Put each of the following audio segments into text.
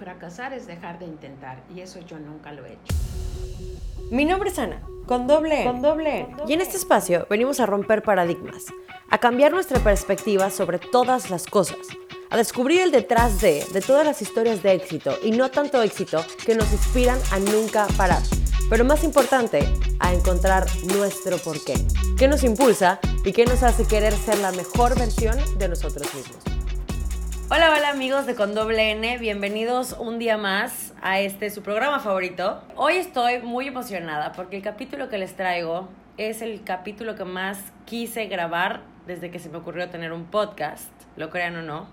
fracasar es dejar de intentar y eso yo nunca lo he hecho. Mi nombre es Ana, con doble N. Con doble N. Y en este espacio venimos a romper paradigmas, a cambiar nuestra perspectiva sobre todas las cosas, a descubrir el detrás de, de todas las historias de éxito y no tanto éxito que nos inspiran a nunca parar. Pero más importante, a encontrar nuestro porqué, qué nos impulsa y qué nos hace querer ser la mejor versión de nosotros mismos. Hola, hola amigos de Con Doble N, bienvenidos un día más a este su programa favorito. Hoy estoy muy emocionada porque el capítulo que les traigo es el capítulo que más quise grabar desde que se me ocurrió tener un podcast, lo crean o no.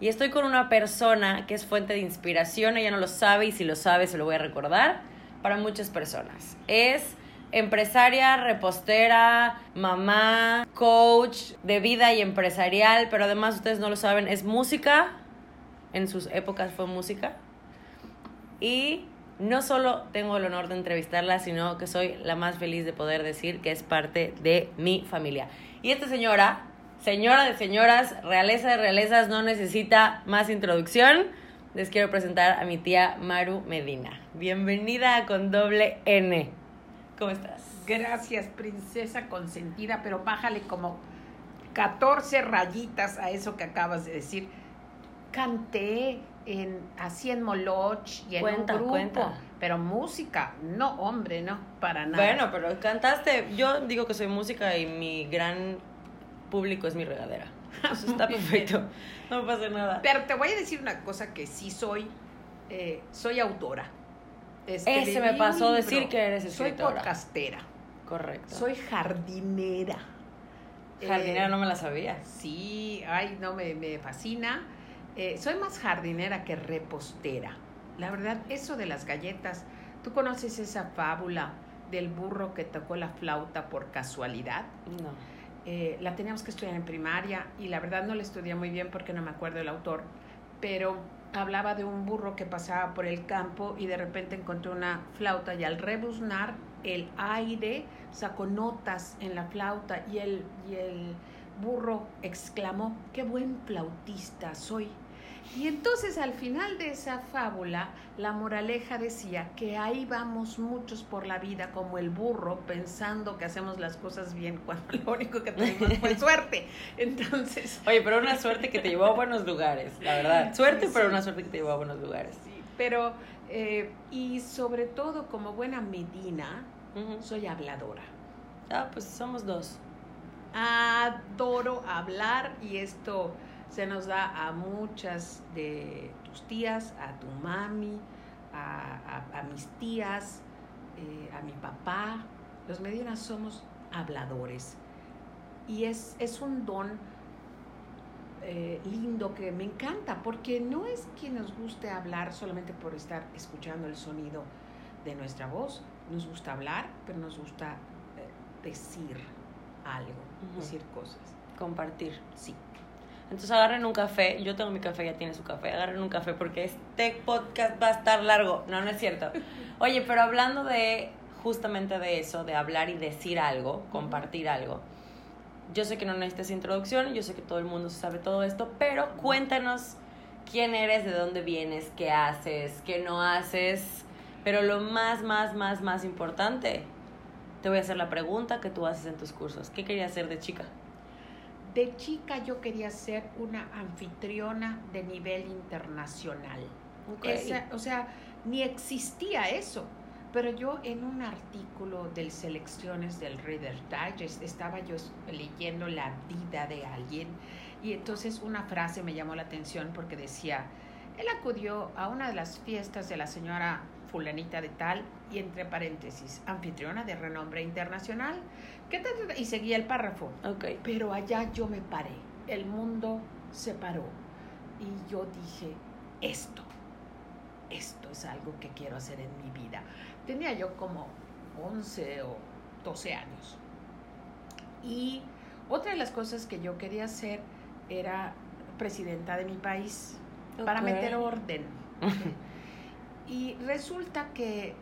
Y estoy con una persona que es fuente de inspiración, ella no lo sabe y si lo sabe se lo voy a recordar para muchas personas. Es empresaria, repostera, mamá, coach de vida y empresarial, pero además ustedes no lo saben, es música, en sus épocas fue música. Y no solo tengo el honor de entrevistarla, sino que soy la más feliz de poder decir que es parte de mi familia. Y esta señora, señora de señoras, realeza de realezas, no necesita más introducción. Les quiero presentar a mi tía Maru Medina. Bienvenida con doble N. ¿Cómo estás? Gracias, princesa consentida, pero bájale como 14 rayitas a eso que acabas de decir. Canté en, así en Moloch y en Cuenta, un grupo, cuenta. pero música, no, hombre, no, para nada. Bueno, pero cantaste. Yo digo que soy música y mi gran público es mi regadera. Eso está perfecto. No pasa nada. Pero te voy a decir una cosa que sí soy, eh, soy autora. Ese me pasó decir que eres Soy escritora. podcastera, Correcto. soy jardinera. jardinera, Eh, no me la sabía. Sí, ay, no, me, me fascina. Eh, soy más jardinera que repostera. La verdad, eso de las galletas, ¿tú conoces esa fábula del burro que tocó la flauta por casualidad? No. Eh, la teníamos que estudiar en primaria y la verdad no la estudié muy bien porque no me acuerdo el autor, pero hablaba de un burro que pasaba por el campo y de repente encontró una flauta y al rebuznar el aire sacó notas en la flauta y el, y el burro exclamó, qué buen flautista soy. Y entonces al final de esa fábula, la moraleja decía que ahí vamos muchos por la vida como el burro pensando que hacemos las cosas bien cuando lo único que tenemos fue suerte. Entonces, Oye, pero una suerte que te llevó a buenos lugares, la verdad. Suerte, Sí, pero una suerte que te llevó a buenos lugares. sí, pero, eh, y sobre todo como buena medina, soy habladora. Ah, pues somos dos. Adoro hablar y esto se nos da a muchas de tus tías, a tu mami, a, a- a mis tías, eh, a mi papá. Los medinas somos habladores y es, es un don eh, lindo que me encanta porque no es que nos guste hablar solamente por estar escuchando el sonido de nuestra voz, nos gusta hablar, pero nos gusta eh, decir algo, decir cosas. Compartir. Sí. Entonces agarren un café. Yo tengo mi café, ya tiene su café. Agarren un café porque este podcast va a estar largo. No, no es cierto. Oye, pero hablando de justamente de eso, de hablar y decir algo, compartir algo. Yo sé que no necesitas introducción, yo sé que todo el mundo sabe todo esto, pero cuéntanos quién eres, de dónde vienes, qué haces, qué no haces. Pero lo más, más, más, más importante, te voy a hacer la pregunta que tú haces en tus cursos. ¿Qué querías hacer de chica? De chica yo quería ser una anfitriona de nivel internacional. Esa- o sea, ni existía eso. Pero yo en un artículo del Selecciones del Reader Digest estaba yo leyendo la vida de alguien y entonces una frase me llamó la atención porque decía, él acudió a una de las fiestas de la señora fulanita de tal y entre paréntesis, anfitriona de renombre internacional, ¿qué tal? Y seguía el párrafo. Ok. Pero allá yo me paré, el mundo se paró y yo dije, esto, esto es algo que quiero hacer en mi vida. Tenía yo como 11 o 12 años. Y otra de las cosas que yo quería hacer era presidenta de mi país para meter orden. Y resulta que eh,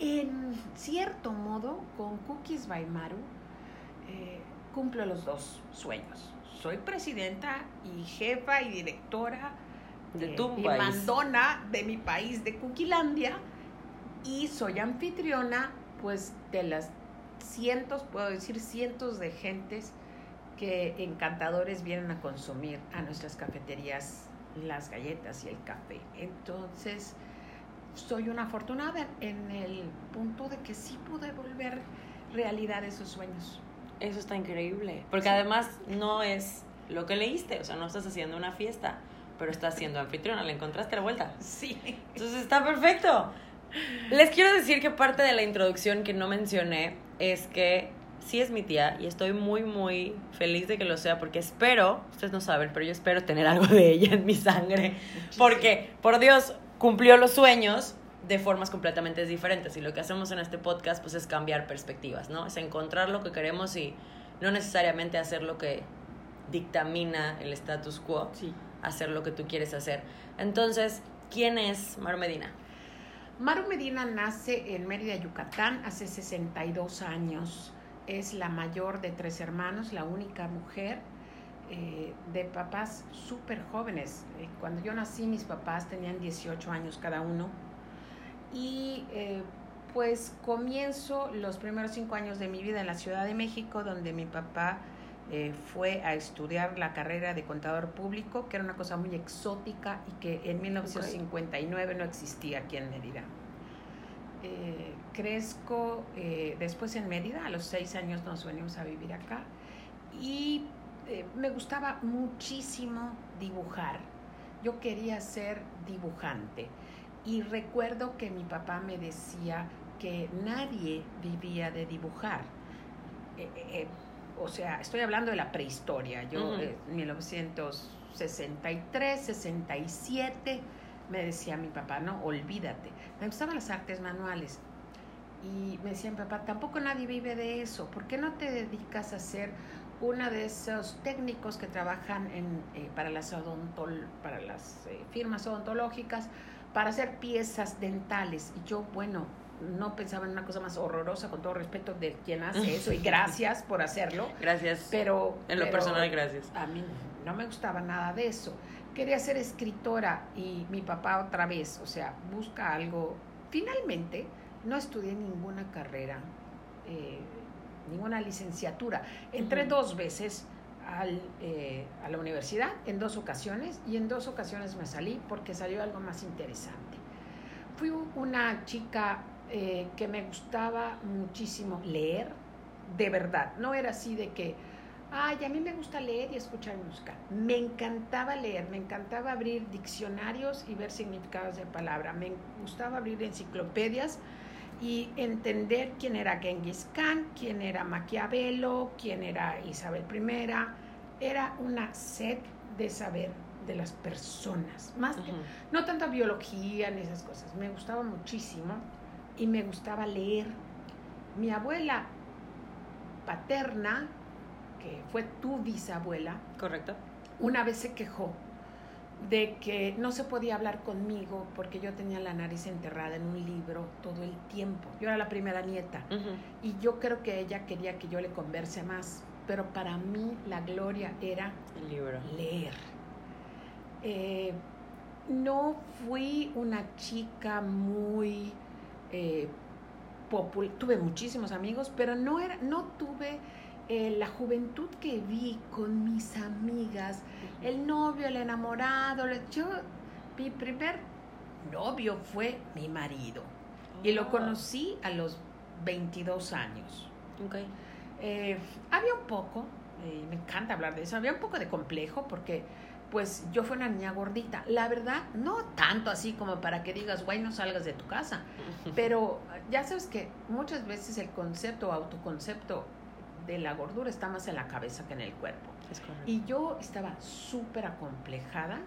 en cierto modo, con Cookies by Maru, eh, cumplo los dos sueños. Soy presidenta y jefa y directora De eh, tu y país. mandona de mi país, de Cuquilandia, y soy anfitriona, pues, de las cientos, puedo decir cientos de gentes que encantadores vienen a consumir a nuestras cafeterías las galletas y el café. Entonces, soy una afortunada en el punto de que sí pude volver realidad esos sueños. Eso está increíble. Porque Sí. además no es lo que leíste. O sea, no estás haciendo una fiesta, pero estás siendo anfitriona. Le encontraste la vuelta. Sí. Entonces está perfecto. Les quiero decir que parte de la introducción que no mencioné es que sí es mi tía y estoy muy, muy feliz de que lo sea porque espero, ustedes no saben, pero yo espero tener algo de ella en mi sangre. Porque, por Dios, cumplió los sueños de formas completamente diferentes y lo que hacemos en este podcast pues es cambiar perspectivas, ¿no? Es encontrar lo que queremos y no necesariamente hacer lo que dictamina el status quo, Sí. hacer lo que tú quieres hacer. Entonces, ¿quién es Maru Medina? Maru Medina nace en Mérida, Yucatán, hace 62 años. Es la mayor de tres hermanos, la única mujer eh, de papás súper jóvenes. Eh, cuando yo nací, mis papás tenían 18 años cada uno. Y eh, pues comienzo los primeros cinco años de mi vida en la Ciudad de México, donde mi papá fue a estudiar la carrera de contador público, que era una cosa muy exótica y que en 1959 no existía aquí en Mérida. Eh, crezco eh, después en Mérida, a los seis años nos venimos a vivir acá y eh, me gustaba muchísimo dibujar. Yo quería ser dibujante y recuerdo que mi papá me decía que nadie vivía de dibujar. O sea, estoy hablando de la prehistoria. Yo en 1963, 67, me decía mi papá, no, olvídate. Me gustaban las artes manuales. Y me decía mi papá, tampoco nadie vive de eso. ¿Por qué no te dedicas a ser una de esos técnicos que trabajan en, eh, para las, odontol- para las eh, firmas odontológicas para hacer piezas dentales? Y yo, bueno, no pensaba en una cosa más horrorosa, con todo respeto de quien hace eso, y gracias por hacerlo. Gracias. Pero. en lo pero personal, gracias. A mí no me gustaba nada de eso. Quería ser escritora y mi papá otra vez, o sea, busca algo. Finalmente, no estudié ninguna carrera, eh, ninguna licenciatura. Entré dos veces al, eh, a la universidad, en dos ocasiones, y en dos ocasiones me salí porque salió algo más interesante. Fui una chica eh, que me gustaba muchísimo leer, de verdad. No era así de que, ay, a mí me gusta leer y escuchar música. Me encantaba leer, me encantaba abrir diccionarios y ver significados de palabra. Me gustaba abrir enciclopedias y entender quién era Genghis Khan, quién era Maquiavelo, quién era Isabel I. Era una sed de saber de las personas, más que no tanta biología ni esas cosas. Me gustaba muchísimo y me gustaba leer. Mi abuela paterna, que fue tu bisabuela, Correcto. una vez se quejó de que no se podía hablar conmigo porque yo tenía la nariz enterrada en un libro todo el tiempo. Yo era la primera nieta y yo creo que ella quería que yo le converse más, pero para mí la gloria era El libro. leer. Eh, no fui una chica muy eh, popul- tuve muchísimos amigos, pero no era, no tuve eh, la juventud que vi con mis amigas, el novio, el enamorado. Yo, mi primer novio fue mi marido y lo Oh. conocí a los 22 años. Ok. Eh, había un poco, eh, me encanta hablar de eso, había un poco de complejo porque pues yo fui una niña gordita. La verdad, no tanto así como para que digas, güey, no salgas de tu casa. Pero ya sabes que muchas veces el concepto o autoconcepto de la gordura está más en la cabeza que en el cuerpo. Es. Y yo estaba súper acomplejada,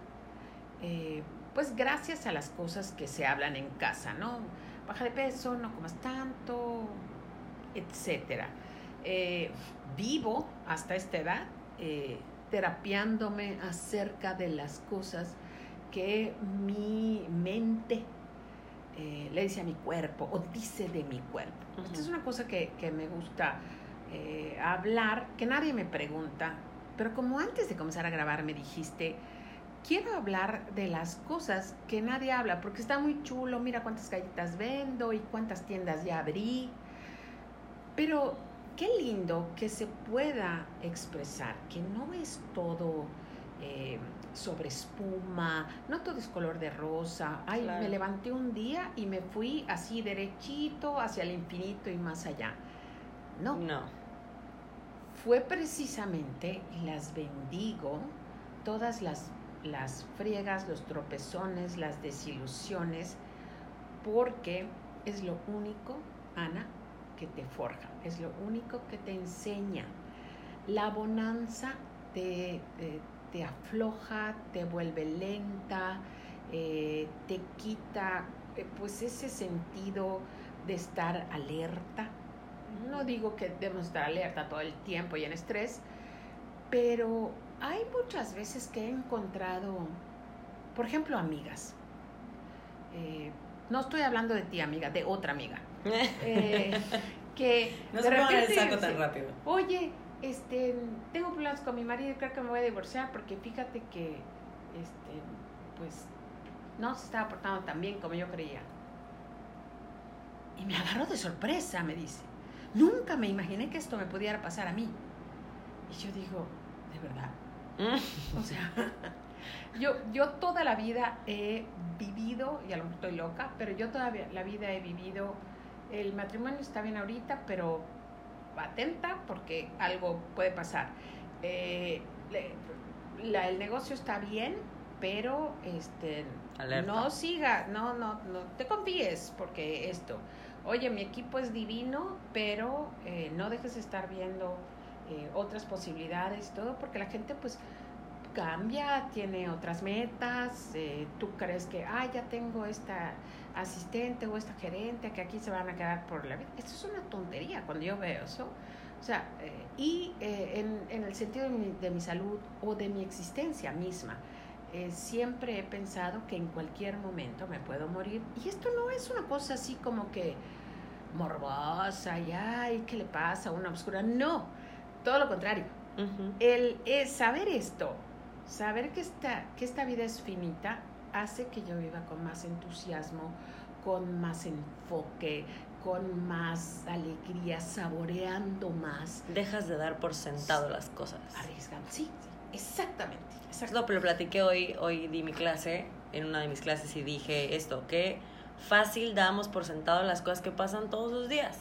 eh, pues gracias a las cosas que se hablan en casa, ¿no? Baja de peso, no comas tanto, etcétera. Eh, vivo hasta esta edad eh, terapiándome acerca de las cosas que mi mente eh, le dice a mi cuerpo o dice de mi cuerpo. Esta es una cosa que, que me gusta eh, hablar, que nadie me pregunta, pero como antes de comenzar a grabar me dijiste, quiero hablar de las cosas que nadie habla, porque está muy chulo, mira cuántas galletas vendo y cuántas tiendas ya abrí. Pero qué lindo que se pueda expresar, que no es todo eh, sobre espuma, no todo es color de rosa. Ay, me levanté un día y me fui así derechito hacia el infinito y más allá. No. No. Fue precisamente, las bendigo, todas las, las friegas, los tropezones, las desilusiones, porque es lo único, Ana, que te forja, es lo único que te enseña. La bonanza te, te afloja, te vuelve lenta, eh, te quita eh, pues ese sentido de estar alerta. No digo que debemos estar alerta todo el tiempo y en estrés, pero hay muchas veces que he encontrado, por ejemplo, amigas. Eh, no estoy hablando de ti, amiga, de otra amiga. que no se repente, el saco tan rápido. Oye, este, tengo problemas con mi marido y creo que me voy a divorciar porque fíjate que, este, pues, no se estaba portando tan bien como yo creía. Y me agarró de sorpresa, me dice. Nunca me imaginé que esto me pudiera pasar a mí. Y yo digo, ¿de verdad? o sea, yo, yo toda la vida he vivido, y a lo mejor estoy loca, pero yo toda la vida he vivido, el matrimonio está bien ahorita, pero atenta porque algo puede pasar. Eh, el negocio está bien, pero este no siga, no, no, no te confíes porque esto. Oye, mi equipo es divino, pero eh, no dejes de estar viendo eh, otras posibilidades, todo, porque la gente pues cambia, tiene otras metas, tú crees que, ah, ya tengo esta asistente o esta gerente que aquí se van a quedar por la vida. Esto es una tontería cuando yo veo eso. O sea, eh, y eh, en, en, el sentido de mi, de mi, salud o de mi existencia misma, eh, siempre he pensado que en cualquier momento me puedo morir. Y esto no es una cosa así como que morbosa y ay, ¿qué le pasa? Una oscura. No, todo lo contrario. El saber esto, saber que esta, que esta vida es finita, hace que yo viva con más entusiasmo, con más enfoque, con más alegría, saboreando más. Dejas de dar por sentado las cosas. Arriesgando, sí, exactamente. Exacto, pero platiqué hoy, hoy di mi clase, en una de mis clases, y dije esto, que fácil damos por sentado las cosas que pasan todos los días.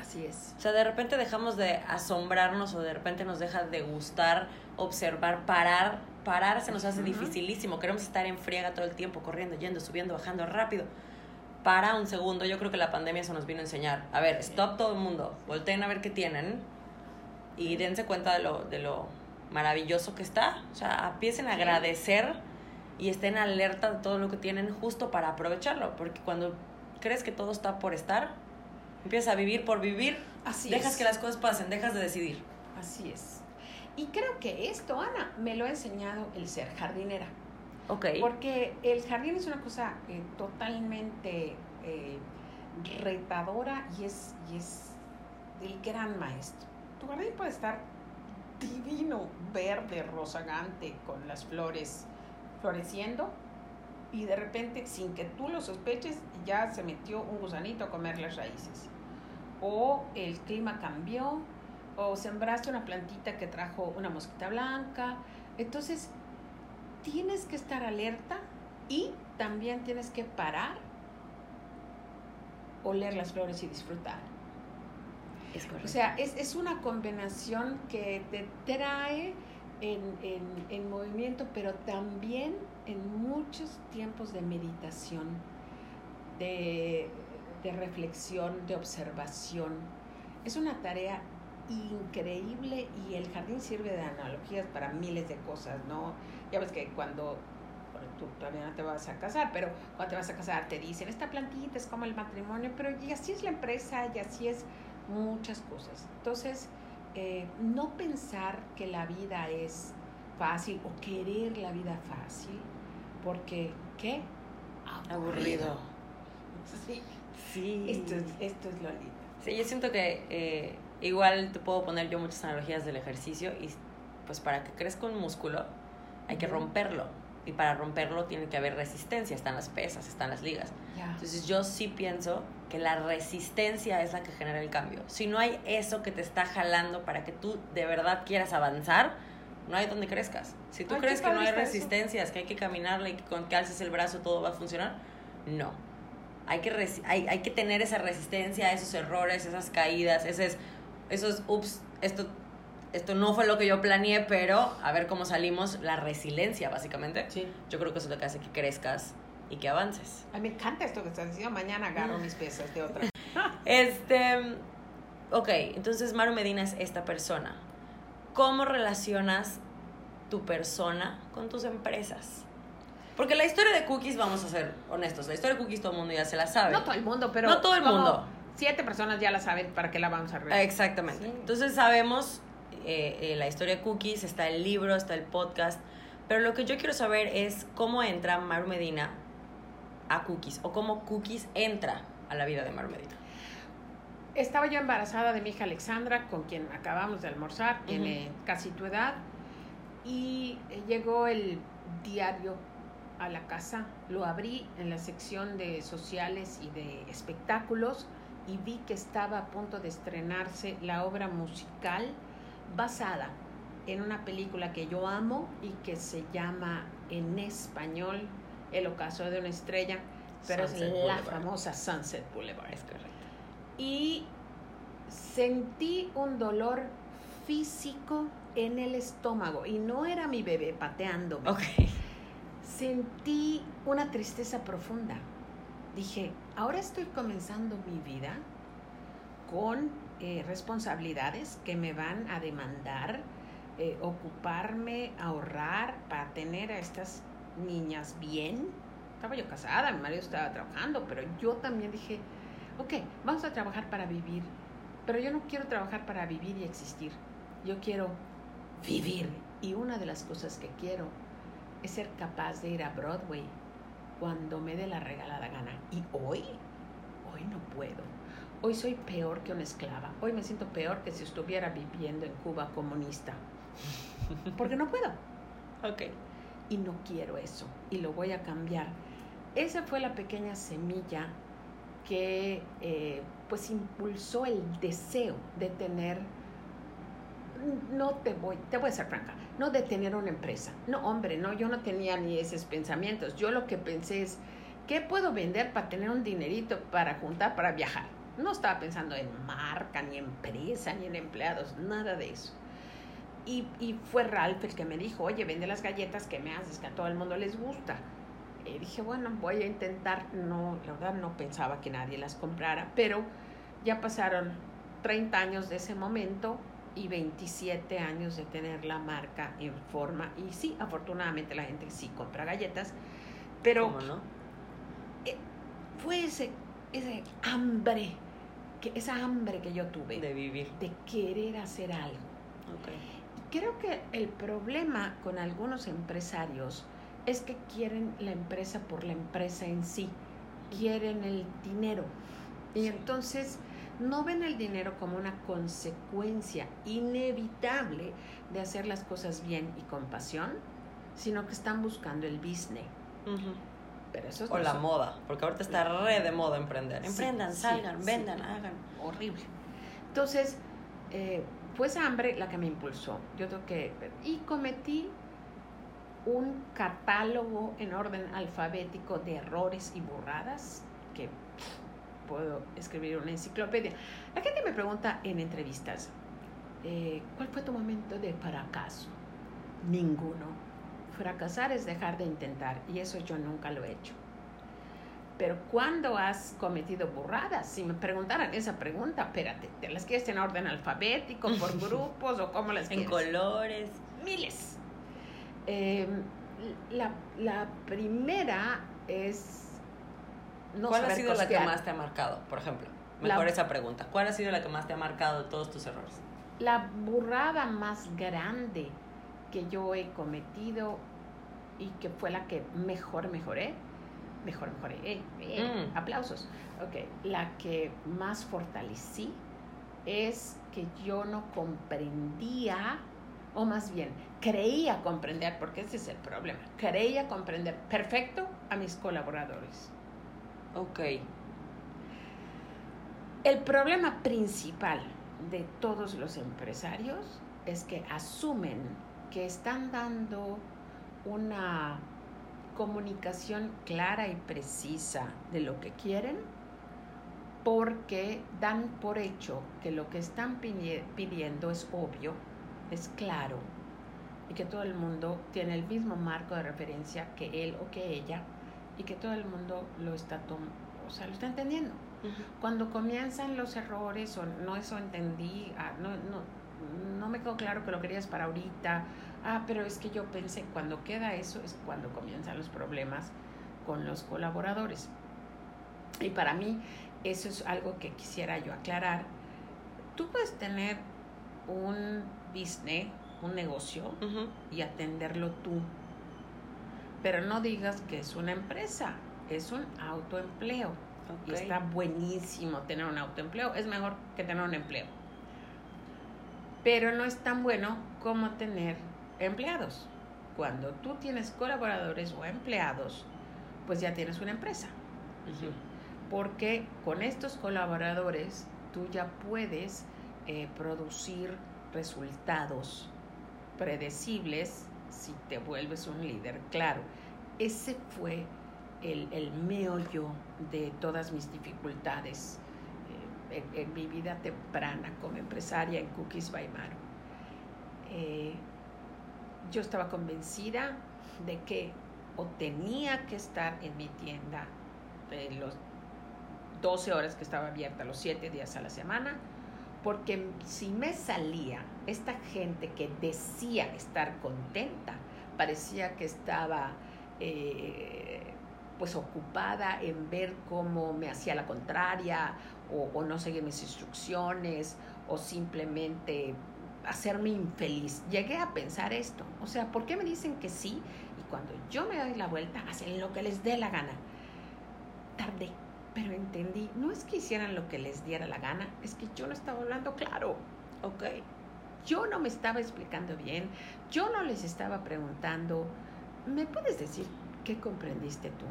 Así es. O sea, de repente dejamos de asombrarnos o de repente nos deja de gustar, observar, parar. Parar se nos hace dificilísimo. Queremos estar en friega todo el tiempo, corriendo, yendo, subiendo, bajando rápido. Para un segundo, yo creo que la pandemia eso nos vino a enseñar. A ver, stop todo el mundo, volteen a ver qué tienen y dense cuenta de lo, de lo maravilloso que está. O sea, empiecen a agradecer y estén alerta de todo lo que tienen justo para aprovecharlo. Porque cuando crees que todo está por estar, Empiezas a vivir por vivir. Así dejas que las cosas pasen, dejas de decidir. Así es. Y creo que esto, Ana, me lo ha enseñado el ser jardinera. Ok. Porque el jardín es una cosa eh, totalmente eh, retadora y es, y es el gran maestro. Tu jardín puede estar divino, verde, rozagante, con las flores floreciendo, y de repente, sin que tú lo sospeches, ya se metió un gusanito a comer las raíces. O el clima cambió, o sembraste una plantita que trajo una mosquita blanca. Entonces, tienes que estar alerta y también tienes que parar, oler las flores y disfrutar. Es o sea, es, es una combinación que te trae en, en, en, movimiento, pero también en muchos tiempos de meditación, de, de reflexión, de observación. Es una tarea increíble y el jardín sirve de analogías para miles de cosas, ¿no? Ya ves que cuando tú todavía no te vas a casar, pero cuando te vas a casar te dicen, esta plantita es como el matrimonio, pero y así es la empresa y así es muchas cosas. Entonces, eh, no pensar que la vida es fácil o querer la vida fácil, porque ¿qué? Aburrido. Sí. Sí. Esto es, esto es lo lindo. Sí, yo siento que eh, igual te puedo poner yo muchas analogías del ejercicio y pues para que crezca un músculo hay que romperlo. Y para romperlo tiene que haber resistencia, están las pesas, están las ligas. Entonces yo sí pienso que la resistencia es la que genera el cambio. Si no hay eso que te está jalando para que tú de verdad quieras avanzar, no hay donde crezcas. Si tú crees que no hay resistencias, que hay que caminarle y que con que alces el brazo todo va a funcionar, no. Hay que, hay, hay que tener esa resistencia, esos errores, esas caídas, esos, esos ups, esto esto no fue lo que yo planeé, pero a ver cómo salimos, la resiliencia, básicamente. Sí. Yo creo que eso es lo que hace que crezcas y que avances. A mí me encanta esto que estás diciendo. Mañana agarro mis piezas de otra. este. Ok, entonces Maru Medina es esta persona. ¿Cómo relacionas tu persona con tus empresas? Porque la historia de Cookies, vamos a ser honestos, la historia de Cookies todo el mundo ya se la sabe. No todo el mundo, pero... No todo el mundo. Siete personas ya la saben para qué la vamos a ver. Exactamente. Entonces sabemos eh, eh, la historia de Cookies, está el libro, está el podcast. Pero lo que yo quiero saber es cómo entra Maru Medina a Cookies o cómo Cookies entra a la vida de Maru Medina. Estaba yo embarazada de mi hija Alexandra, con quien acabamos de almorzar, tiene casi tu edad, y llegó el diario a la casa, lo abrí en la sección de sociales y de espectáculos y vi que estaba a punto de estrenarse la obra musical basada en una película que yo amo y que se llama en español El ocaso de una estrella, pero es la famosa Sunset Boulevard. Es correcto. Y sentí un dolor físico en el estómago y no era mi bebé pateando. Sentí una tristeza profunda. Dije, ahora estoy comenzando mi vida con eh, responsabilidades que me van a demandar eh, ocuparme, ahorrar para tener a estas niñas bien. Estaba yo casada, mi marido estaba trabajando, pero yo también dije, ok, vamos a trabajar para vivir, pero yo no quiero trabajar para vivir y existir, yo quiero vivir. Y una de las cosas que quiero es ser capaz de ir a Broadway cuando me dé la regalada gana. Y hoy, hoy no puedo Hoy soy peor que una esclava. Hoy me siento peor que si estuviera viviendo en Cuba comunista. Porque no puedo. Ok. Y no quiero eso. Y lo voy a cambiar. Esa fue la pequeña semilla que eh, pues impulsó el deseo de tener, no te voy, te voy a ser franca, no de tener una empresa. No, hombre, no, yo no tenía ni esos pensamientos. Yo lo que pensé es, ¿qué puedo vender para tener un dinerito para juntar, para viajar? No estaba pensando en marca, ni empresa, ni en empleados, nada de eso. Y, y, fue Ralph el que me dijo, oye, vende las galletas que me haces, que a todo el mundo les gusta. Y dije, bueno, voy a intentar, no, la verdad no pensaba que nadie las comprara, pero ya pasaron 30 años de ese momento y 27 años de tener la marca en forma. Y sí, afortunadamente la gente sí compra galletas, pero ¿Cómo no? Eh, fue ese, ese hambre que esa hambre que yo tuve de vivir, de querer hacer algo. Creo que el problema con algunos empresarios es que quieren la empresa por la empresa en sí, quieren el dinero. Y entonces no ven el dinero como una consecuencia inevitable de hacer las cosas bien y con pasión, sino que están buscando el business o la moda, porque ahorita está re de moda emprender. Emprendan, salgan, vendan, hagan. Horrible. Entonces, eh, fue esa hambre la que me impulsó. Yo tengo que. Y cometí un catálogo en orden alfabético de errores y burradas que puedo escribir una enciclopedia. La gente me pregunta en entrevistas, eh, ¿cuál fue tu momento de fracaso? Ninguno fracasar es dejar de intentar y eso yo nunca lo he hecho. Pero cuando has cometido burradas, si me preguntaran esa pregunta, espérate, ¿te las quieres en orden alfabético, por grupos o cómo las quieres? En colores. Miles. Em, la, la, primera es... No ¿Cuál ha sido la que más te ha marcado, por ejemplo? Mejor esa pregunta. ¿Cuál ha sido la que más te ha marcado todos tus errores? La burrada más grande que yo he cometido y que fue la que mejor mejoré, mejor mejoré, eh, eh, mm. aplausos, ok, la que más fortalecí es que yo no comprendía o más bien creía comprender, porque ese es el problema, creía comprender perfecto a mis colaboradores. Ok. El problema principal de todos los empresarios es que asumen que están dando una comunicación clara y precisa de lo que quieren porque dan por hecho que lo que están pidiendo es obvio, es claro y que todo el mundo tiene el mismo marco de referencia que él o que ella y que todo el mundo lo está o sea, lo está entendiendo. Cuando comienzan los errores o no eso entendí, ah, no, no, no me quedó claro que lo querías para ahorita, ah, pero es que yo pensé, cuando queda eso es cuando comienzan los problemas con los colaboradores. Y para mí eso es algo que quisiera yo aclarar. Tú puedes tener un business, un negocio y atenderlo tú, pero no digas que es una empresa, es un autoempleo. Y está buenísimo tener un autoempleo, es mejor que tener un empleo. Pero no es tan bueno como tener empleados. Cuando tú tienes colaboradores o empleados, pues ya tienes una empresa porque con estos colaboradores tú ya puedes eh, producir resultados predecibles si te vuelves un líder. Claro, ese fue el, el meollo de todas mis dificultades eh, en, mi vida temprana como empresaria en Cookies by Maru. Eh, yo estaba convencida de que o tenía que estar en mi tienda los 12 horas que estaba abierta, los 7 días a la semana, porque si me salía esta gente que decía estar contenta, parecía que estaba eh, pues ocupada en ver cómo me hacía la contraria o, no seguir mis instrucciones o simplemente hacerme infeliz. Llegué a pensar esto. O sea, ¿por qué me dicen que sí? Y cuando yo me doy la vuelta, hacen lo que les dé la gana. Tardé pero entendí, no es que hicieran lo que les diera la gana, es que yo no estaba hablando claro, ¿ok? Yo no me estaba explicando bien, yo no les estaba preguntando, ¿me puedes decir qué comprendiste tú?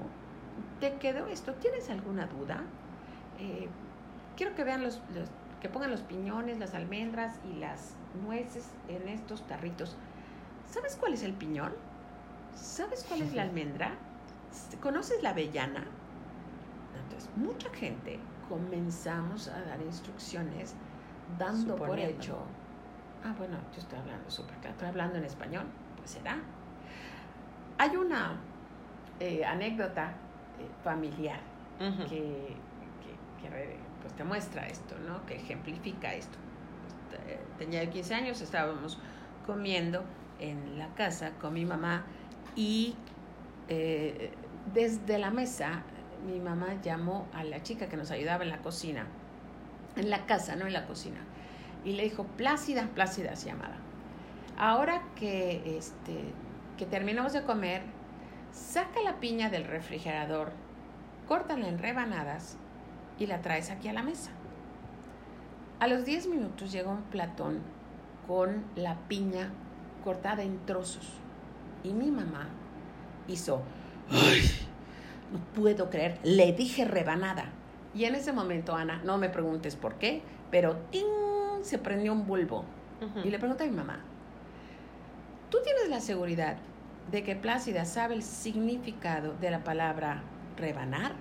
¿Te quedó esto? ¿Tienes alguna duda? Eh, quiero que vean los, que pongan los piñones, las almendras y las nueces en estos tarritos. ¿Sabes cuál es el piñón? ¿Sabes cuál es la almendra? ¿Conoces la avellana? Entonces, mucha gente comenzamos a dar instrucciones dando por hecho. Ah, bueno, yo estoy hablando súper claro, estoy hablando en español, pues será. Hay una eh, anécdota eh, familiar que, pues te muestra esto, ¿no? Que ejemplifica esto. Este, tenía 15 años, estábamos comiendo en la casa con mi mamá y eh, desde la mesa mi mamá llamó a la chica que nos ayudaba en la cocina, en la casa, no en la cocina, y le dijo, Plácida, Plácida se llamaba. Ahora que, este, que terminamos de comer, saca la piña del refrigerador, córtala en rebanadas y la traes aquí a la mesa. A los 10 minutos llegó un platón con la piña cortada en trozos y mi mamá hizo, ¡ay! no puedo creer, le dije rebanada. Y en ese momento, Ana, no me preguntes por qué, pero ¡ting! se prendió un bulbo. Y le pregunté a mi mamá, ¿tú tienes la seguridad de que Plácida sabe el significado de la palabra rebanar?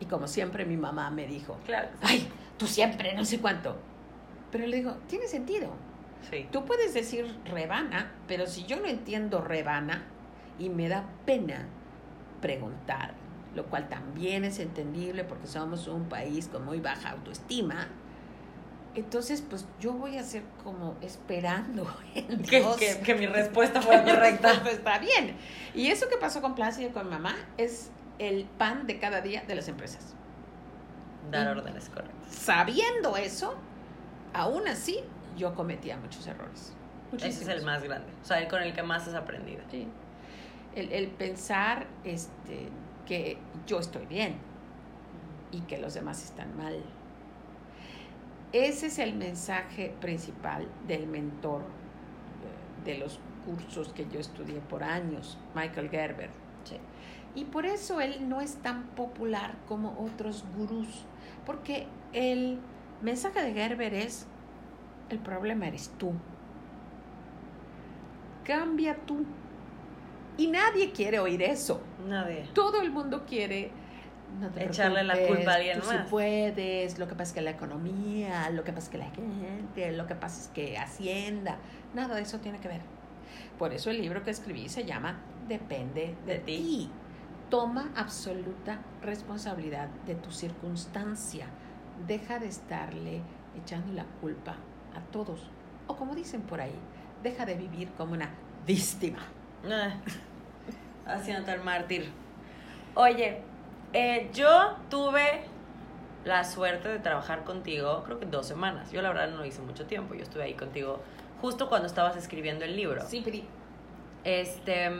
Y como siempre mi mamá me dijo, claro. ay, tú siempre, no sé cuánto. Pero le digo, tiene sentido. Sí. Tú puedes decir rebana, pero si yo no entiendo rebana y me da pena preguntar, lo cual también es entendible porque somos un país con muy baja autoestima. Entonces, pues yo voy a ser como esperando en Dios. Que, mi respuesta fuera correcta. pues está bien. Y eso que pasó con Plácido y con mamá es el pan de cada día de las empresas. Dar órdenes correctas. Sabiendo eso, aún así yo cometía muchos errores. Ese es el más grande. O sea, el con el que más has aprendido. Sí el, pensar este, que yo estoy bien y que los demás están mal. Ese es el mensaje principal del mentor eh, de los cursos que yo estudié por años, Michael Gerber. Y por eso él no es tan popular como otros gurús, porque el mensaje de Gerber es, el problema eres tú. Cambia tú. Y nadie quiere oír eso. Nadie. Todo el mundo quiere echarle la culpa a alguien tú más. Sí puedes, lo que pasa es que la economía, lo que pasa es que la gente, lo que pasa es que Hacienda, nada de eso tiene que ver. Por eso el libro que escribí se llama Depende de, ti. Toma absoluta responsabilidad de tu circunstancia. Deja de estarle echando la culpa a todos. O como dicen por ahí, deja de vivir como una víctima. Ah, haciendo tal mártir. Oye, eh, yo tuve la suerte de trabajar contigo, creo que dos semanas. Yo la verdad no hice mucho tiempo. Yo estuve ahí contigo justo cuando estabas escribiendo el libro. Sí, pero... Este.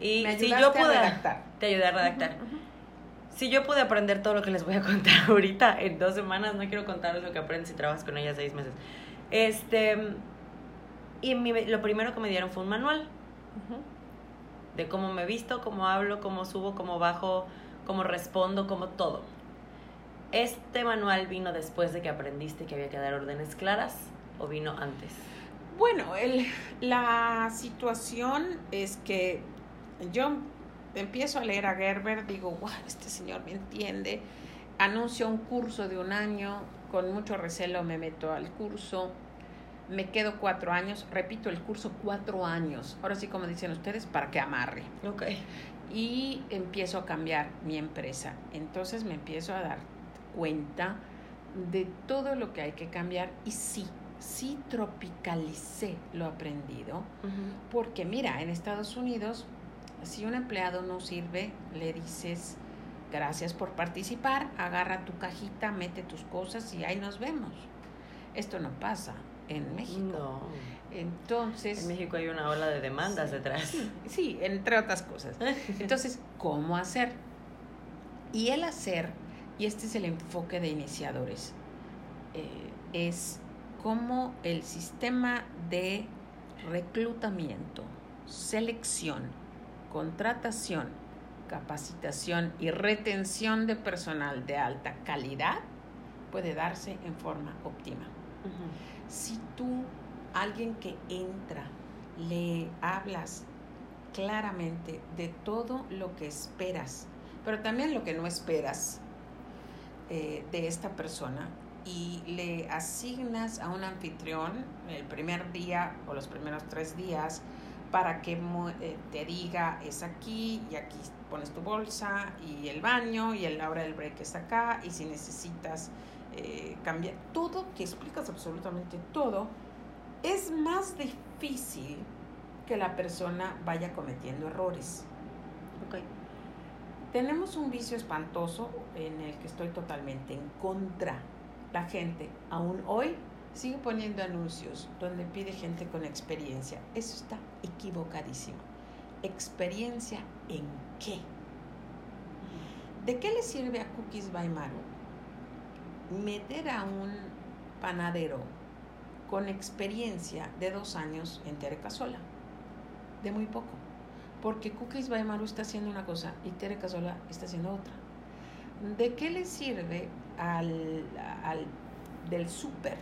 Y Me si yo pude. a redactar. Te ayudé a redactar. Si yo pude aprender todo lo que les voy a contar ahorita en dos semanas, no quiero contarles lo que aprendes si trabajas con ella seis meses. Este. Y mi- lo primero que me dieron fue un manual de cómo me visto, cómo hablo, cómo subo, cómo bajo, cómo respondo, cómo todo. ¿Este manual vino después de que aprendiste que había que dar órdenes claras o vino antes? Bueno, el, la situación es que yo empiezo a leer a Gerber, digo, wow, este señor me entiende, anuncio un curso de un año, con mucho recelo me meto al curso, me quedo cuatro años, repito el curso cuatro años, ahora sí como dicen ustedes, para que amarre. Ok. Y empiezo a cambiar mi empresa. Entonces me empiezo a dar cuenta de todo lo que hay que cambiar y sí, sí tropicalicé lo aprendido, porque mira, en Estados Unidos, si un empleado no sirve, le dices gracias por participar, agarra tu cajita, mete tus cosas y ahí nos vemos. Esto no pasa en México. No. Entonces... En México hay una ola de demandas detrás. Sí, sí, entre otras cosas. Entonces, ¿cómo hacer? Y el hacer, y este es el enfoque de iniciadores, eh, es cómo el sistema de reclutamiento, selección, contratación, capacitación y retención de personal de alta calidad puede darse en forma óptima. Si tú, alguien que entra, le hablas claramente de todo lo que esperas, pero también lo que no esperas eh, de esta persona y le asignas a un anfitrión el primer día o los primeros tres días para que eh, te diga es aquí y aquí pones tu bolsa y el baño y la hora del break es acá y si necesitas eh, cambiar todo, que explicas absolutamente todo, es más difícil que la persona vaya cometiendo errores. Tenemos un vicio espantoso en el que estoy totalmente en contra. La gente, aún hoy, sigue poniendo anuncios donde pide gente con experiencia. Eso está equivocadísimo. ¿Experiencia en qué? ¿De qué le sirve a Cookies by Maru meter a un panadero con experiencia de dos años en Tere Casola? De muy poco. Porque Cookies by Maru está haciendo una cosa y Tere Casola está haciendo otra. ¿De qué le sirve al, al del súper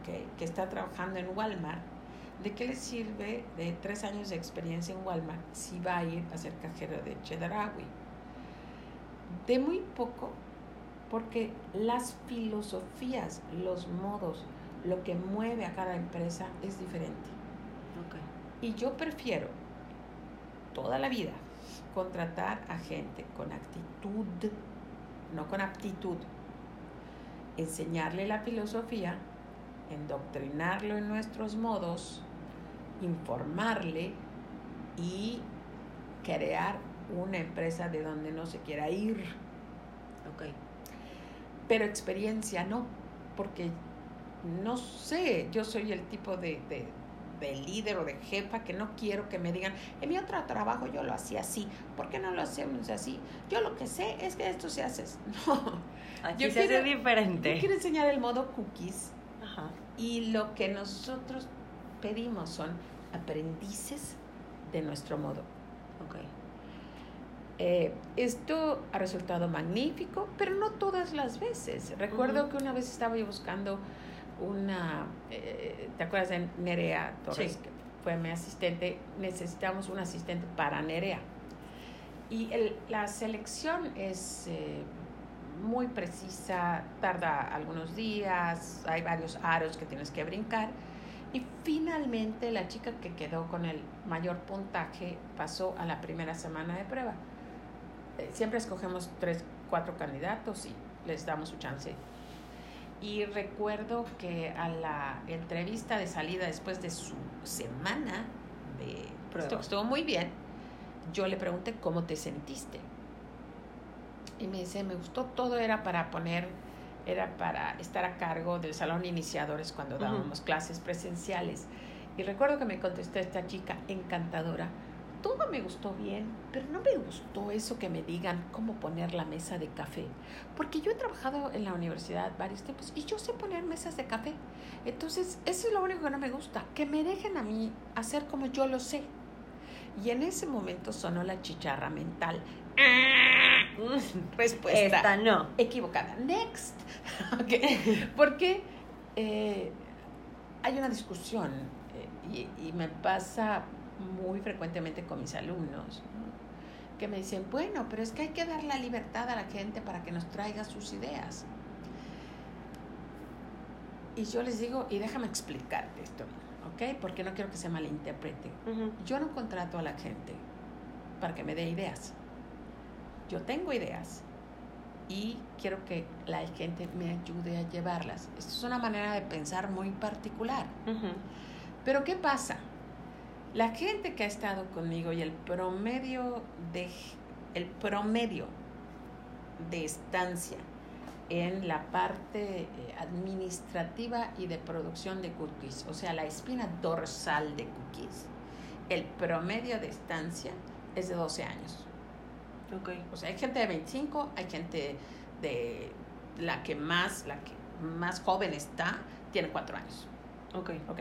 ok, que está trabajando en Walmart? ¿De qué le sirve de tres años de experiencia en Walmart si va a ir a ser cajero de Chedraui? De muy poco, porque las filosofías, los modos, lo que mueve a cada empresa es diferente. Y yo prefiero toda la vida contratar a gente con actitud, no con aptitud. Enseñarle la filosofía, endoctrinarlo en nuestros modos, informarle y crear una empresa de donde no se quiera ir. Pero experiencia no, porque no sé, yo soy el tipo de, de, de líder o de jefa que no quiero que me digan, en mi otro trabajo yo lo hacía así, ¿por qué no lo hacemos así? Yo lo que sé es que esto se hace. No. Aquí yo se quiero, hace diferente. Yo quiero enseñar el modo cookies. Ajá. Y lo que nosotros pedimos son aprendices de nuestro modo. Ok. Eh, esto ha resultado magnífico, pero no todas las veces. Recuerdo que una vez estaba yo buscando una, eh, ¿te acuerdas de Nerea Torres? Que fue mi asistente. Necesitamos un asistente para Nerea. Y el, la selección es eh, muy precisa, tarda algunos días, hay varios aros que tienes que brincar. Y finalmente la chica que quedó con el mayor puntaje pasó a la primera semana de prueba. Eh, siempre escogemos tres, cuatro candidatos y les damos su chance. Y recuerdo que a la entrevista de salida después de su semana de prueba, estuvo muy bien, yo le pregunté cómo te sentiste. Y me dice, me gustó todo, era para poner, era para estar a cargo del salón iniciadores cuando dábamos clases presenciales. Y recuerdo que me contestó esta chica encantadora, todo me gustó bien, pero no me gustó eso que me digan cómo poner la mesa de café. Porque yo he trabajado en la universidad varios tiempos y yo sé poner mesas de café. Entonces, eso es lo único que no me gusta, que me dejen a mí hacer como yo lo sé. Y en ese momento sonó la chicharra mental. Respuesta. Esta no. Equivocada. Next. okay. Porque eh, hay una discusión eh, y, y me pasa muy frecuentemente con mis alumnos, que me dicen, bueno, pero es que hay que dar la libertad a la gente para que nos traiga sus ideas. Y yo les digo, y déjame explicarte esto, ¿ok? Porque no quiero que se malinterprete. Yo no contrato a la gente para que me dé ideas. Yo tengo ideas y quiero que la gente me ayude a llevarlas. Esto es una manera de pensar muy particular. Pero ¿qué pasa? La gente que ha estado conmigo y el promedio de, el promedio de estancia en la parte eh, administrativa y de producción de cookies, o sea, la espina dorsal de cookies, el promedio de estancia es de 12 años. Okay. O sea, hay gente de 25, hay gente de la que más, la que más joven está, tiene 4 años. Ok. Ok.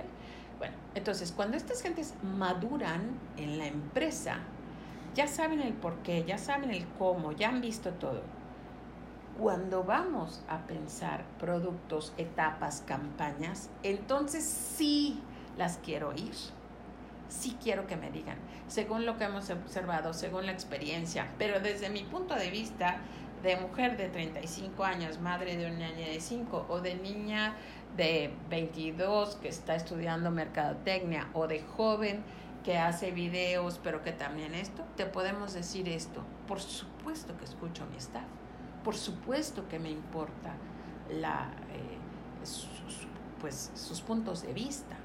Bueno, entonces cuando estas gentes maduran en la empresa, ya saben el por qué, ya saben el cómo, ya han visto todo. Cuando vamos a pensar productos, etapas, campañas, entonces sí las quiero oír. Sí quiero que me digan, según lo que hemos observado, según la experiencia, pero desde mi punto de vista de mujer de 35 años, madre de una niña de 5 o de niña de 22 que está estudiando mercadotecnia o de joven que hace videos, pero que también esto, te podemos decir esto. Por supuesto que escucho a mi staff, por supuesto que me importa la, eh, sus, pues, sus puntos de vista,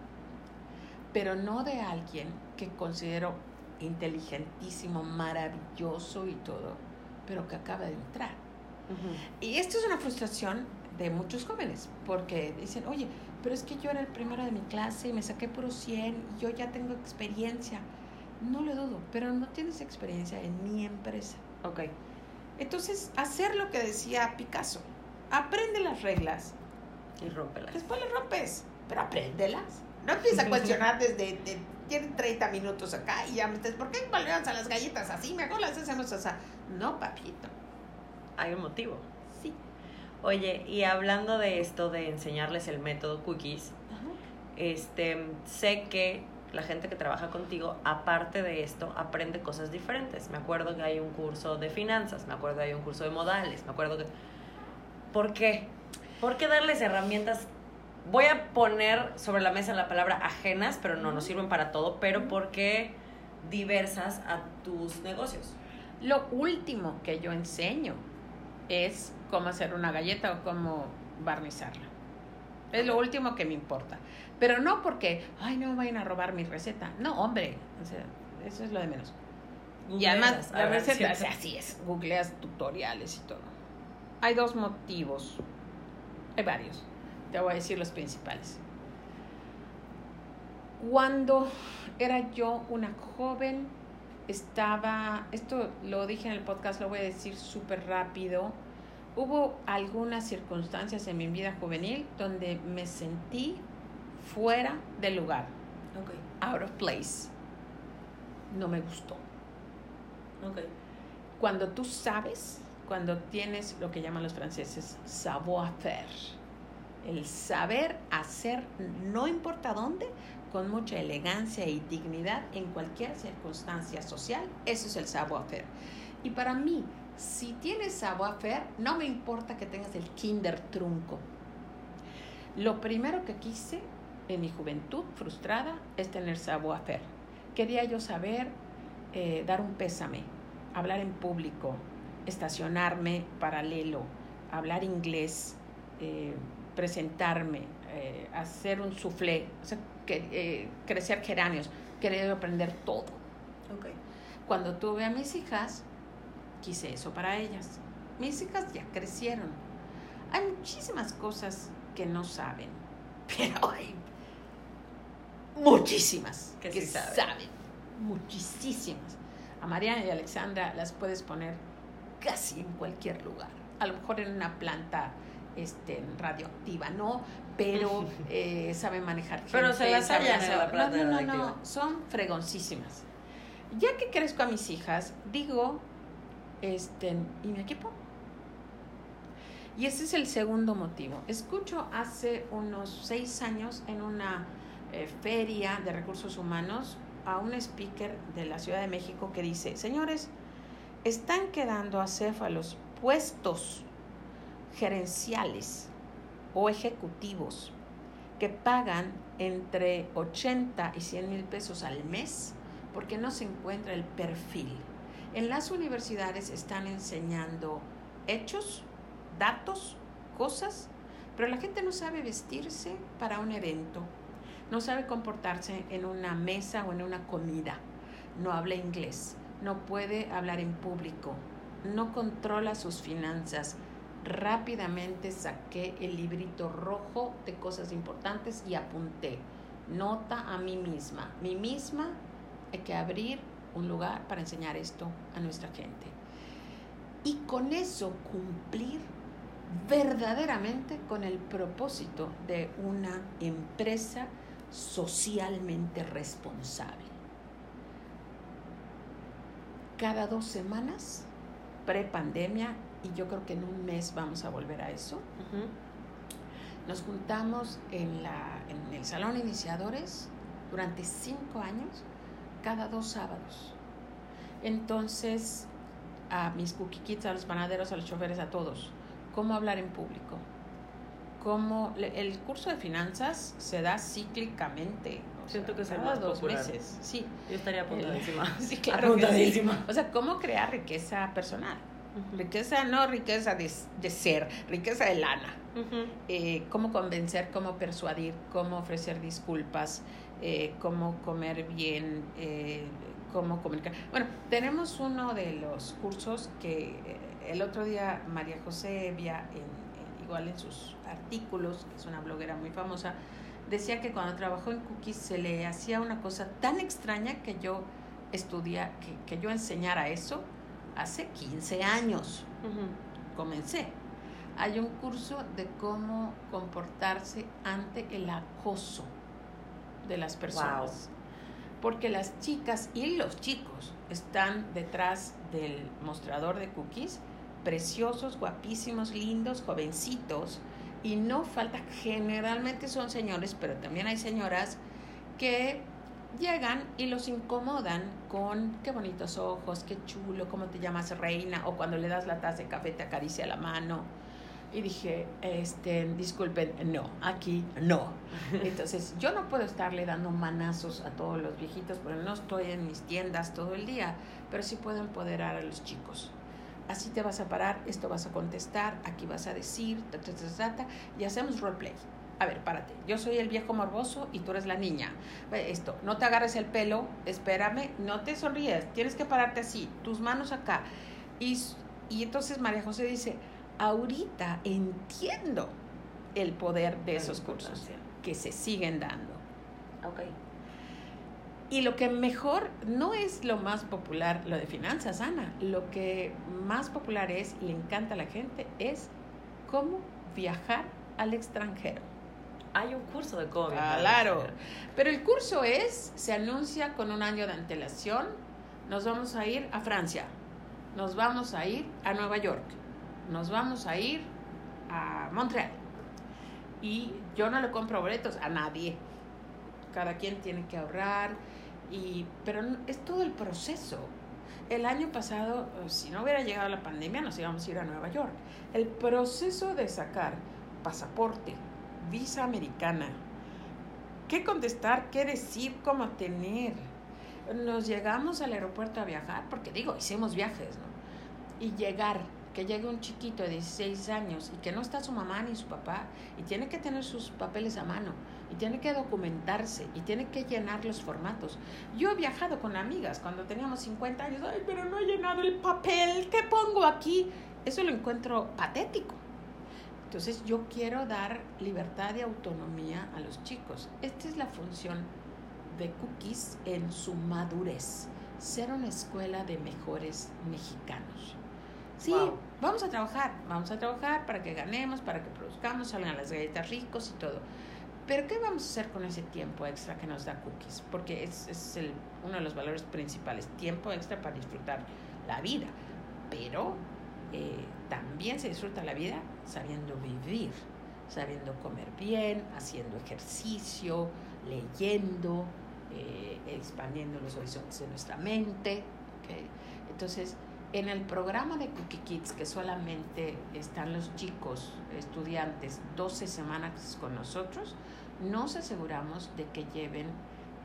pero no de alguien que considero inteligentísimo, maravilloso y todo, pero que acaba de entrar. Y esto es una frustración de muchos jóvenes, porque dicen, oye, pero es que yo era el primero de mi clase y me saqué por 100 y yo ya tengo experiencia. No lo dudo, pero no tienes experiencia en mi empresa. Ok. Entonces, hacer lo que decía Picasso. Aprende las reglas. Y rómpelas. Después las rompes, pero apréndelas. No empieza a cuestionar desde, de, tienen 30 minutos acá y ya me dices, ¿por qué volvemos a las galletas así? Mejor las hacemos así. No, papito. Hay un motivo. Oye, y hablando de esto de enseñarles el método cookies, este, sé que la gente que trabaja contigo, aparte de esto, aprende cosas diferentes. Me acuerdo que hay un curso de finanzas, me acuerdo que hay un curso de modales, me acuerdo que... ¿Por qué? ¿Por qué darles herramientas? Voy a poner sobre la mesa la palabra ajenas, pero no nos sirven para todo, pero ¿por qué diversas a tus negocios? Lo último que yo enseño es cómo hacer una galleta o cómo barnizarla. Es lo último que me importa. Pero no porque, ay, no vayan a robar mi receta. No, hombre, o sea, eso es lo de menos. y además, la receta, así es, googleas tutoriales y todo. Hay dos motivos, hay varios. Te voy a decir los principales. Cuando era yo una joven, estaba, esto lo dije en el podcast, lo voy a decir súper rápido, hubo algunas circunstancias en mi vida juvenil donde me sentí fuera del lugar, Ok. out of place. No me gustó. Ok. Cuando tú sabes, cuando tienes lo que llaman los franceses savoir-faire, el saber hacer, no importa dónde, con mucha elegancia y dignidad en cualquier circunstancia social, eso es el savoir-faire. Y para mí, si tienes savoir-faire, no me importa que tengas el kinder trunco. Lo primero que quise en mi juventud frustrada es tener savoir-faire. Quería yo saber eh, dar un pésame, hablar en público, estacionarme paralelo, hablar inglés, eh, presentarme, eh, hacer un soufflé, o sea, que, eh, crecer geranios, querer aprender todo. Ok. Cuando tuve a mis hijas, quise eso para ellas. Mis hijas ya crecieron. Hay muchísimas cosas que no saben, pero hay muchísimas Que que, sí saben. saben. Muchísimas. A Mariana y Alexandra las puedes poner casi en cualquier lugar. A lo mejor en una planta este, radioactiva, ¿no? Pero eh, saben manejar gente. Pero se las hallan en la planta no, no, no, no, son fregoncísimas. Ya que crezco a mis hijas, digo, este, ¿y mi equipo? Y ese es el segundo motivo. Escucho hace unos seis años en una eh, feria de recursos humanos a un speaker de la Ciudad de México que dice, señores, están quedando acéfalos puestos gerenciales o ejecutivos que pagan entre 80 y 100 mil pesos al mes porque no se encuentra el perfil. En las universidades están enseñando hechos, datos, cosas, pero la gente no sabe vestirse para un evento, no sabe comportarse en una mesa o en una comida, no habla inglés, no puede hablar en público, no controla sus finanzas. Rápidamente saqué el librito rojo de cosas importantes y apunté. Nota a mí misma. Mí misma hay que abrir un lugar para enseñar esto a nuestra gente. Y con eso cumplir verdaderamente con el propósito de una empresa socialmente responsable. Cada dos semanas, pre-pandemia, y yo creo que en un mes vamos a volver a eso, Ujú. nos juntamos en, la, en el Salón Iniciadores durante cinco años, cada dos sábados. Entonces, a mis cookie kids, a los panaderos, a los choferes, a todos, cómo hablar en público. Cómo, le- el curso de finanzas se da cíclicamente. Siento que cada más dos popular. meses. Sí, Yo estaría apuntadísima. sí, claro que sí. Apuntadísima. O sea, cómo crear riqueza personal. Riqueza no riqueza de, de ser, riqueza de lana. Eh, cómo convencer, cómo persuadir, cómo ofrecer disculpas, eh, cómo comer bien, eh, cómo comunicar. Bueno, tenemos uno de los cursos que el otro día María José Evia, en- en- igual en sus artículos, que es una bloguera muy famosa, decía que cuando trabajó en Cookies se le hacía una cosa tan extraña que yo estudia, que, que yo enseñara eso hace 15 años comencé. Hay un curso de cómo comportarse ante el acoso de las personas. Porque las chicas y los chicos están detrás del mostrador de cookies, preciosos, guapísimos, lindos, jovencitos, y no falta, generalmente son señores, pero también hay señoras que llegan y los incomodan con qué bonitos ojos, qué chulo, cómo te llamas reina, o cuando le das la taza de café te acaricia la mano. Y dije, este, disculpen, no, aquí no. Entonces, yo no puedo estarle dando manazos a todos los viejitos, porque no estoy en mis tiendas todo el día, pero sí puedo empoderar a los chicos. Así te vas a parar, esto vas a contestar, aquí vas a decir, ta, ta, ta, ta, ta, y hacemos roleplay. A ver, párate. Yo soy el viejo morboso y tú eres la niña. Ve Esto, no te agarres el pelo, espérame, no te sonríes, tienes que pararte así, tus manos acá. Y, y entonces María José dice, ahorita entiendo el poder de esos cursos que se siguen dando. Ok. Y lo que mejor no es lo más popular, lo de finanzas, Ana. Lo que más popular es, y le encanta a la gente, es cómo viajar al extranjero. Hay un curso de cómo viajar. Claro. Pero el curso es, se anuncia con un año de antelación. Nos vamos a ir a Francia. Nos vamos a ir a Nueva York. Nos vamos a ir a Montreal. Y yo no le compro boletos a nadie. Cada quien tiene que ahorrar y, pero es todo el proceso. El año pasado, si no hubiera llegado la pandemia, nos íbamos a ir a Nueva York. El proceso de sacar pasaporte, visa americana, qué contestar, qué decir, cómo tener. Nos llegamos al aeropuerto a viajar, porque digo, hicimos viajes, ¿no? Y llegar que llegue un chiquito de 16 años y que no está su mamá ni su papá y tiene que tener sus papeles a mano y tiene que documentarse y tiene que llenar los formatos. Yo he viajado con amigas cuando teníamos 50 años, ay, pero no he llenado el papel, ¿qué pongo aquí? Eso lo encuentro patético. Entonces yo quiero dar libertad y autonomía a los chicos. Esta es la función de Cookies en su madurez, ser una escuela de mejores mexicanos. Sí, vamos a trabajar, vamos a trabajar para que ganemos, para que produzcamos, salgan las galletas ricos y todo. Pero ¿qué vamos a hacer con ese tiempo extra que nos da Cookies? Porque es, es el, uno de los valores principales, tiempo extra para disfrutar la vida. Pero eh, también se disfruta la vida sabiendo vivir, sabiendo comer bien, haciendo ejercicio, leyendo, eh, expandiendo los horizontes de nuestra mente. Entonces, en el programa de Cookie Kids, que solamente están los chicos, estudiantes, 12 semanas con nosotros, nos aseguramos de que lleven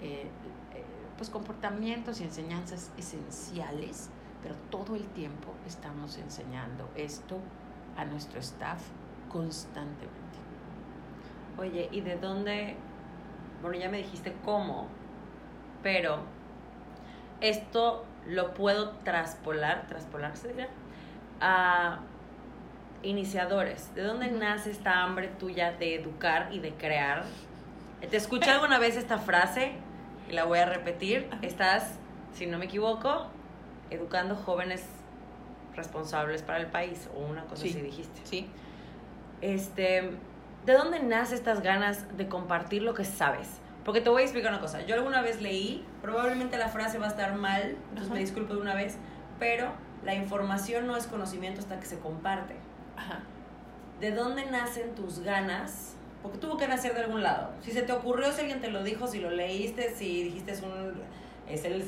eh, eh, pues comportamientos y enseñanzas esenciales, pero todo el tiempo estamos enseñando esto a nuestro staff constantemente. Oye, ¿y de dónde? Bueno, ya me dijiste cómo, pero esto lo puedo traspolar, traspolar se diría, a iniciadores. ¿De dónde nace esta hambre tuya de educar y de crear? Te escuché alguna vez esta frase y la voy a repetir. Estás, si no me equivoco, educando jóvenes responsables para el país o una cosa así dijiste. Sí. Este, ¿de dónde nace estas ganas de compartir lo que sabes? Porque te voy a explicar una cosa. Yo alguna vez leí, probablemente la frase va a estar mal, entonces me disculpo de una vez, pero la información no es conocimiento hasta que se comparte. Ajá. ¿De dónde nacen tus ganas? Porque tuvo que nacer de algún lado. Si se te ocurrió, si alguien te lo dijo, si lo leíste, si dijiste es un es el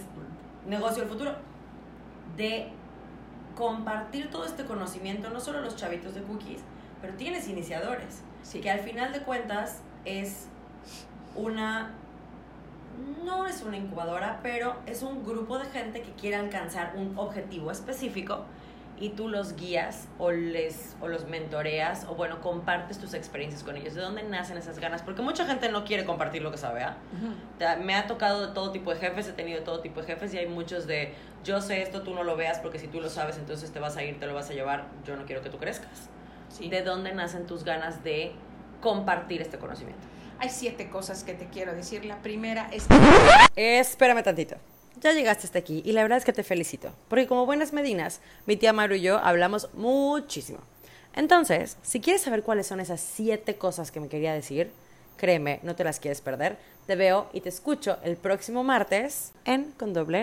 negocio del futuro, de compartir todo este conocimiento, no solo los chavitos de cookies, pero tienes iniciadores, sí. que al final de cuentas es una, no es una incubadora, pero es un grupo de gente que quiere alcanzar un objetivo específico y tú los guías o, les, o los mentoreas o bueno, compartes tus experiencias con ellos. ¿De dónde nacen esas ganas? Porque mucha gente no quiere compartir lo que sabe. ¿ah? Me ha tocado de todo tipo de jefes, he tenido todo tipo de jefes y hay muchos de yo sé esto, tú no lo veas porque si tú lo sabes entonces te vas a ir, te lo vas a llevar, yo no quiero que tú crezcas. ¿De dónde nacen tus ganas de compartir este conocimiento? Hay siete cosas que te quiero decir. La primera es... Espérame tantito. Ya llegaste hasta aquí y la verdad es que te felicito, porque como buenas medinas, mi tía Maru y yo hablamos muchísimo. Entonces, si quieres saber cuáles son esas siete cosas que me quería decir, créeme, no te las quieres perder. Te veo y te escucho el próximo martes en Con Doble